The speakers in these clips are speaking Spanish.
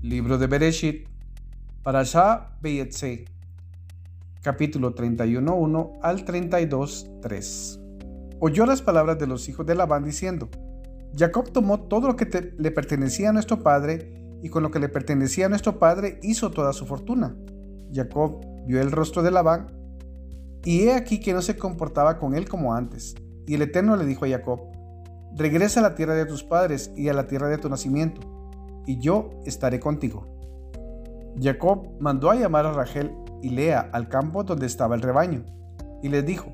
Libro de Bereshit, Parashah Beyetse, capítulo 31.1 al 32.3. Oyó las palabras de los hijos de Labán diciendo, Jacob tomó todo lo que le pertenecía a nuestro padre y con lo que le pertenecía a nuestro padre hizo toda su fortuna. Jacob vio el rostro de Labán y he aquí que no se comportaba con él como antes. Y el Eterno le dijo a Jacob, regresa a la tierra de tus padres y a la tierra de tu nacimiento, y yo estaré contigo. Jacob mandó a llamar a Rachel y Lea al campo donde estaba el rebaño, y les dijo,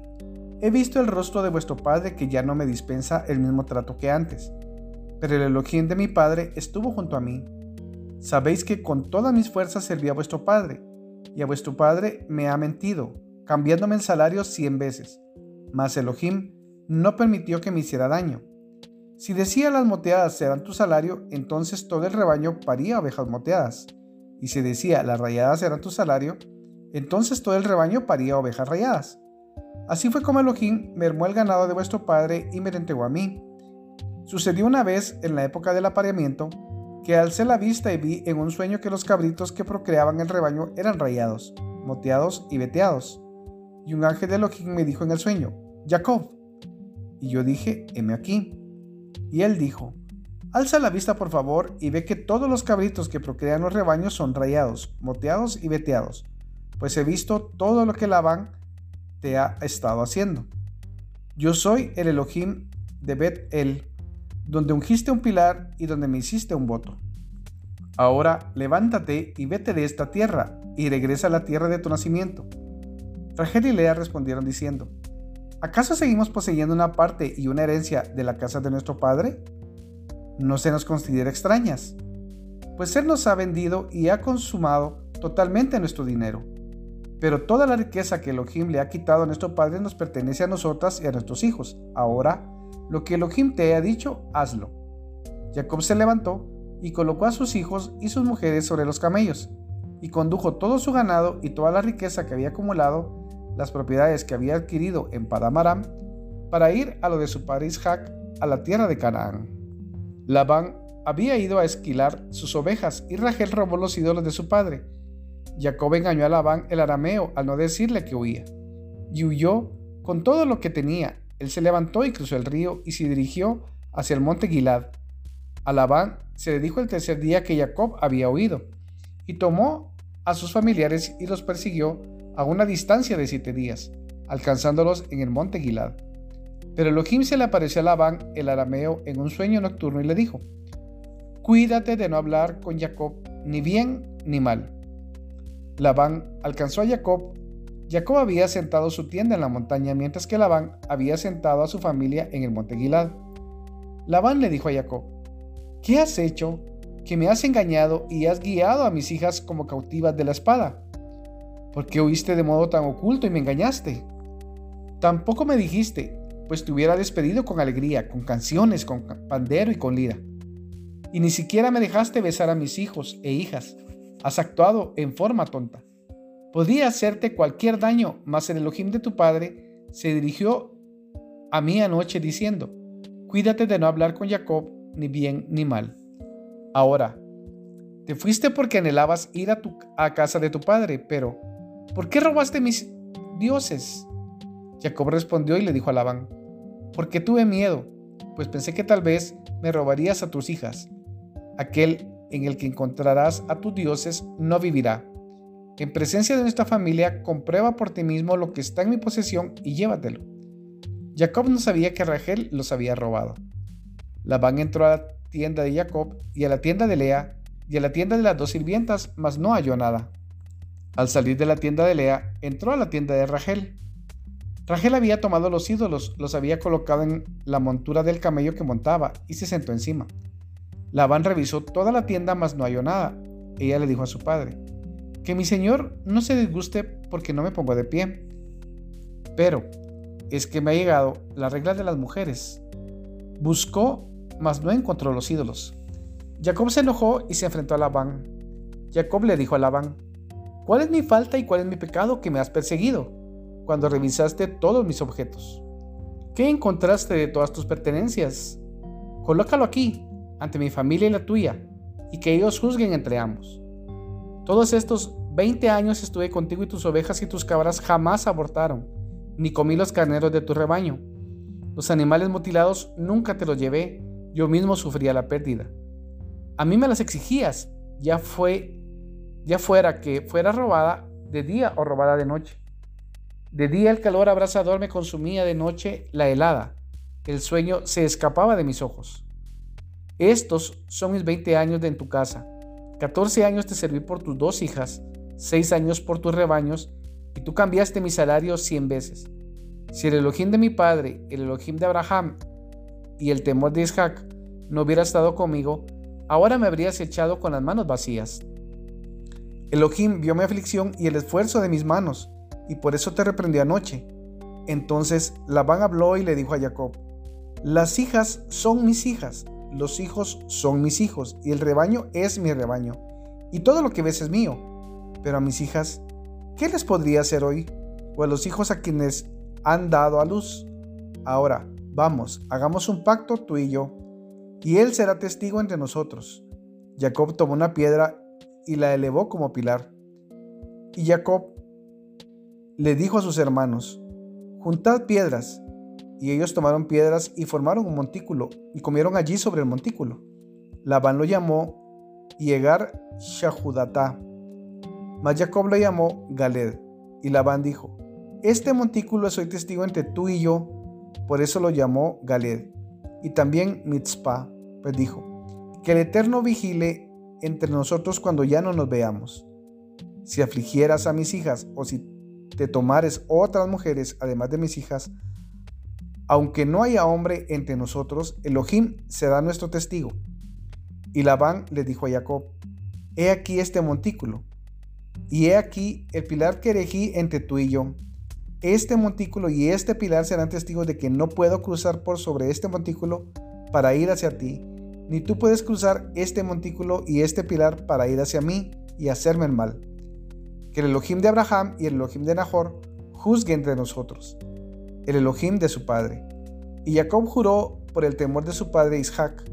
He visto el rostro de vuestro padre que ya no me dispensa el mismo trato que antes, pero el Elohim de mi padre estuvo junto a mí. Sabéis que con todas mis fuerzas serví a vuestro padre, y a vuestro padre me ha mentido, cambiándome el salario cien veces. Mas Elohim no permitió que me hiciera daño. Si decía las moteadas serán tu salario, entonces todo el rebaño paría ovejas moteadas. Y si decía las rayadas serán tu salario, entonces todo el rebaño paría ovejas rayadas. Así fue como Elohim mermó el ganado de vuestro padre y me lo entregó a mí. Sucedió una vez, en la época del apareamiento, que alcé la vista y vi en un sueño que los cabritos que procreaban el rebaño eran rayados, moteados y veteados. Y un ángel de Elohim me dijo en el sueño, Jacob. Y yo dije, heme aquí. Y él dijo, alza la vista por favor y ve que todos los cabritos que procrean los rebaños son rayados, moteados y veteados, pues he visto todo lo que Labán te ha estado haciendo. Yo soy el Elohim de Bet El, donde ungiste un pilar y donde me hiciste un voto. Ahora levántate y vete de esta tierra y regresa a la tierra de tu nacimiento. Rachel y Lea respondieron diciendo, ¿acaso seguimos poseyendo una parte y una herencia de la casa de nuestro padre? No se nos considera extrañas, pues Él nos ha vendido y ha consumado totalmente nuestro dinero. Pero toda la riqueza que Elohim le ha quitado a nuestro padre nos pertenece a nosotras y a nuestros hijos. Ahora lo que Elohim te haya dicho, hazlo. Jacob se levantó y colocó a sus hijos y sus mujeres sobre los camellos, y condujo todo su ganado y toda la riqueza que había acumulado, las propiedades que había adquirido en Padamaram, para ir a lo de su padre Isaac, a la tierra de Canaán. Labán había ido a esquilar sus ovejas y Rachel robó los ídolos de su padre. Jacob engañó a Labán el arameo al no decirle que huía, y huyó con todo lo que tenía él se levantó y cruzó el río y se dirigió hacia el monte Gilad. A Labán se le dijo el tercer día que Jacob había huido, y tomó a sus familiares y los persiguió a una distancia de siete días, alcanzándolos en el monte Gilad. Pero Elohim se le apareció a Labán el arameo en un sueño nocturno y le dijo, Cuídate de no hablar con Jacob ni bien ni mal. Labán alcanzó a Jacob Jacob había sentado su tienda en la montaña mientras que Labán había sentado a su familia en el monte Gilad. Labán le dijo a Jacob, ¿qué has hecho? Que me has engañado y has guiado a mis hijas como cautivas de la espada. ¿Por qué huiste de modo tan oculto y me engañaste? Tampoco me dijiste, pues te hubiera despedido con alegría, con canciones, con pandero y con lira. Y ni siquiera me dejaste besar a mis hijos e hijas. Has actuado en forma tonta. Podía hacerte cualquier daño, mas el Elohim de tu padre se dirigió a mí anoche diciendo, cuídate de no hablar con Jacob ni bien ni mal. Ahora, te fuiste porque anhelabas ir a, tu, a casa de tu padre, pero ¿por qué robaste mis dioses? Jacob respondió y le dijo a Labán, porque tuve miedo, pues pensé que tal vez me robarías a tus hijas. Aquel en el que encontrarás a tus dioses no vivirá en presencia de nuestra familia, comprueba por ti mismo lo que está en mi posesión y llévatelo. Jacob no sabía que Rachel los había robado. Labán entró a la tienda de Jacob y a la tienda de Lea y a la tienda de las dos sirvientas, mas no halló nada. Al salir de la tienda de Lea, entró a la tienda de Rachel. Rachel había tomado los ídolos, los había colocado en la montura del camello que montaba y se sentó encima. Labán revisó toda la tienda, mas no halló nada. Ella le dijo a su padre, que mi Señor no se disguste porque no me pongo de pie. Pero es que me ha llegado la regla de las mujeres. Buscó, mas no encontró los ídolos. Jacob se enojó y se enfrentó a Labán. Jacob le dijo a Labán, ¿cuál es mi falta y cuál es mi pecado que me has perseguido cuando revisaste todos mis objetos? ¿Qué encontraste de todas tus pertenencias? Colócalo aquí, ante mi familia y la tuya, y que ellos juzguen entre ambos. Todos estos 20 años estuve contigo y tus ovejas y tus cabras jamás abortaron, ni comí los carneros de tu rebaño. Los animales mutilados nunca te los llevé, yo mismo sufría la pérdida. A mí me las exigías, ya fue ya fuera que fuera robada de día o robada de noche. De día el calor abrasador me consumía, de noche la helada. El sueño se escapaba de mis ojos. Estos son mis 20 años de en tu casa. 14 años te serví por tus dos hijas, 6 años por tus rebaños, y tú cambiaste mi salario 100 veces. Si el Elohim de mi padre, el Elohim de Abraham y el temor de Isaac no hubiera estado conmigo, ahora me habrías echado con las manos vacías. Elohim vio mi aflicción y el esfuerzo de mis manos, y por eso te reprendí anoche. Entonces Labán habló y le dijo a Jacob, las hijas son mis hijas, los hijos son mis hijos, y el rebaño es mi rebaño, y todo lo que ves es mío. Pero a mis hijas, ¿qué les podría hacer hoy? O a los hijos a quienes han dado a luz. Ahora, vamos, hagamos un pacto tú y yo, y él será testigo entre nosotros. Jacob tomó una piedra y la elevó como pilar. Y Jacob le dijo a sus hermanos, Juntad piedras. Y ellos tomaron piedras y formaron un montículo, y comieron allí sobre el montículo. Labán lo llamó Yegar Shahudatá, mas Jacob lo llamó Galed. Y Labán dijo, Este montículo soy testigo entre tú y yo, por eso lo llamó Galed. Y también Mitzpah, pues dijo, Que el Eterno vigile entre nosotros cuando ya no nos veamos. Si afligieras a mis hijas o si te tomares otras mujeres además de mis hijas, aunque no haya hombre entre nosotros, Elohim será nuestro testigo. Y Labán le dijo a Jacob, He aquí este montículo, y he aquí el pilar que elegí entre tú y yo. Este montículo y este pilar serán testigos de que no puedo cruzar por sobre este montículo para ir hacia ti, ni tú puedes cruzar este montículo y este pilar para ir hacia mí y hacerme el mal. Que el Elohim de Abraham y el Elohim de Nahor juzguen entre nosotros, el Elohim de su padre. Y Jacob juró por el temor de su padre Isaac.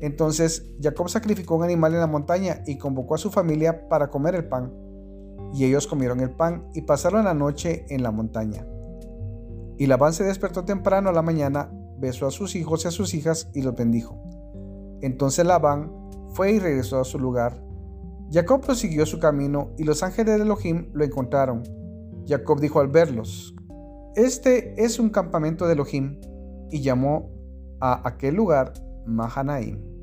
Entonces Jacob sacrificó un animal en la montaña y convocó a su familia para comer el pan. Y ellos comieron el pan y pasaron la noche en la montaña. Y Labán se despertó temprano a la mañana, besó a sus hijos y a sus hijas y los bendijo. Entonces Labán fue y regresó a su lugar. Jacob prosiguió su camino y los ángeles de Elohim lo encontraron. Jacob dijo al verlos, Este es un campamento de Elohim, y llamó a aquel lugar Mahanaim.